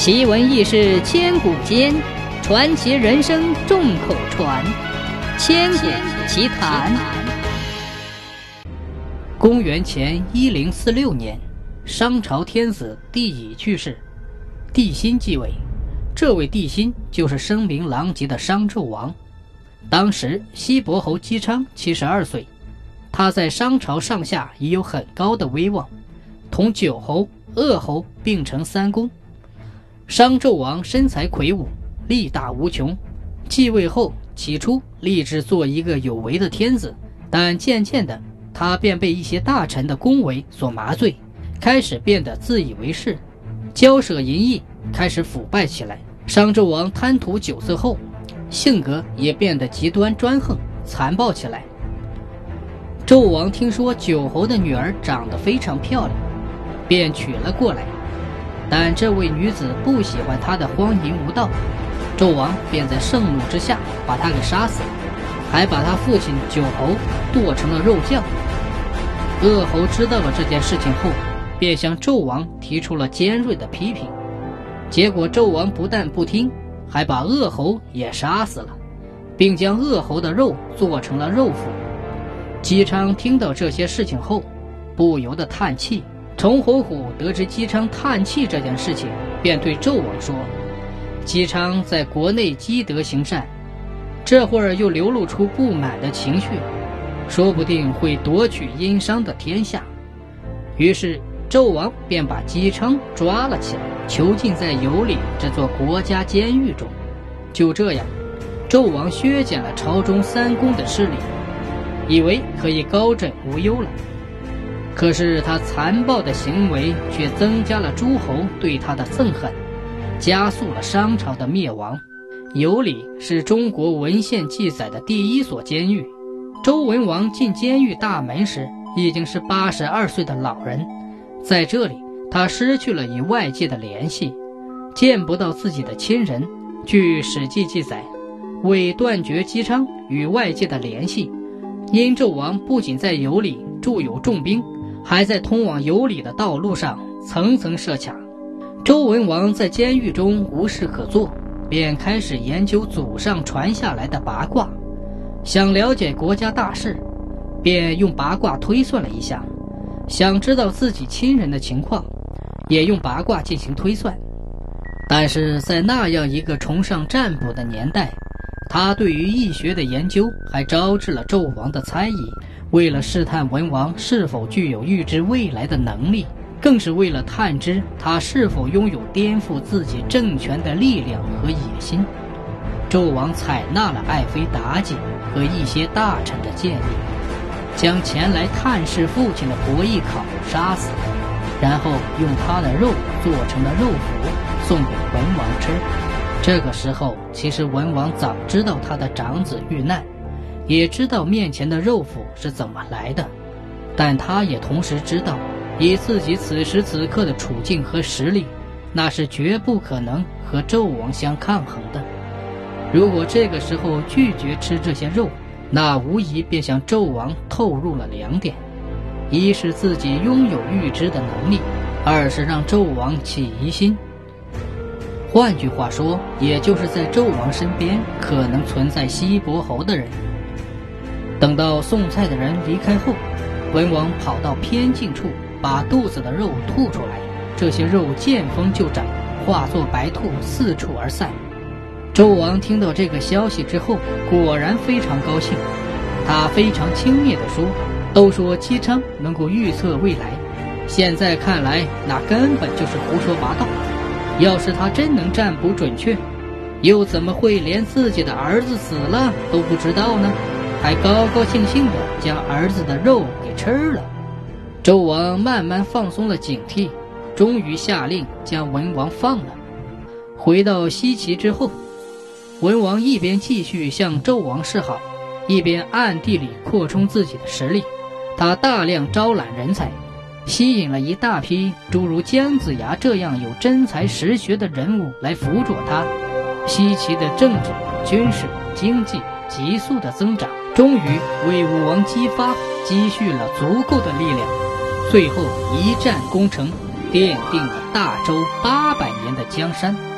奇闻异事千古间，传奇人生众口传。千古奇谈。公元前一零四六年，商朝天子帝乙去世，帝辛继位。这位帝辛就是声名狼藉的商纣王。当时西伯侯姬昌七十二岁，他在商朝上下已有很高的威望，同九侯、鄂侯并称三公。商纣王身材魁梧，力大无穷。继位后，起初立志做一个有为的天子，但渐渐的，他便被一些大臣的恭维所麻醉，开始变得自以为是，骄奢淫逸，开始腐败起来。商纣王贪图酒色后，性格也变得极端专横、残暴起来。纣王听说九侯的女儿长得非常漂亮，便娶了过来。但这位女子不喜欢他的荒淫无道，纣王便在盛怒之下把她给杀死了，还把他父亲九侯剁成了肉酱。鄂侯知道了这件事情后，便向纣王提出了尖锐的批评。结果纣王不但不听，还把鄂侯也杀死了，并将鄂侯的肉做成了肉脯。姬昌听到这些事情后，不由得叹气。崇侯虎得知姬昌叹气这件事情，便对纣王说：“姬昌在国内积德行善，这会儿又流露出不满的情绪，说不定会夺取殷商的天下。”于是纣王便把姬昌抓了起来，囚禁在有里这座国家监狱中。就这样，纣王削减了朝中三公的势力，以为可以高枕无忧了。可是他残暴的行为却增加了诸侯对他的憎恨，加速了商朝的灭亡。有里是中国文献记载的第一所监狱。周文王进监狱大门时已经是八十二岁的老人，在这里他失去了与外界的联系，见不到自己的亲人。据《史记》记载，为断绝姬昌与外界的联系，殷纣王不仅在有里驻有重兵。还在通往有里的道路上层层设卡。周文王在监狱中无事可做，便开始研究祖上传下来的八卦，想了解国家大事，便用八卦推算了一下，想知道自己亲人的情况，也用八卦进行推算。但是在那样一个崇尚占卜的年代，他对于易学的研究还招致了纣王的猜疑。为了试探文王是否具有预知未来的能力，更是为了探知他是否拥有颠覆自己政权的力量和野心，纣王采纳了爱妃妲己和一些大臣的建议，将前来探视父亲的伯邑考杀死，然后用他的肉做成了肉脯送给文王吃。这个时候，其实文王早知道他的长子遇难。也知道面前的肉脯是怎么来的，但他也同时知道，以自己此时此刻的处境和实力，那是绝不可能和纣王相抗衡的。如果这个时候拒绝吃这些肉，那无疑便向纣王透露了两点：一是自己拥有预知的能力，二是让纣王起疑心。换句话说，也就是在纣王身边可能存在西伯侯的人。等到送菜的人离开后，文王跑到偏静处，把肚子的肉吐出来。这些肉见风就长，化作白兔四处而散。周王听到这个消息之后，果然非常高兴。他非常轻蔑地说：“都说姬昌能够预测未来，现在看来那根本就是胡说八道。要是他真能占卜准确，又怎么会连自己的儿子死了都不知道呢？”还高高兴兴地将儿子的肉给吃了。周王慢慢放松了警惕，终于下令将文王放了。回到西岐之后，文王一边继续向纣王示好，一边暗地里扩充自己的实力。他大量招揽人才，吸引了一大批诸如姜子牙这样有真才实学的人物来辅佐他。西岐的政治、军事、经济急速的增长。终于为武王姬发积蓄了足够的力量，最后一战功成，奠定了大周八百年年的江山。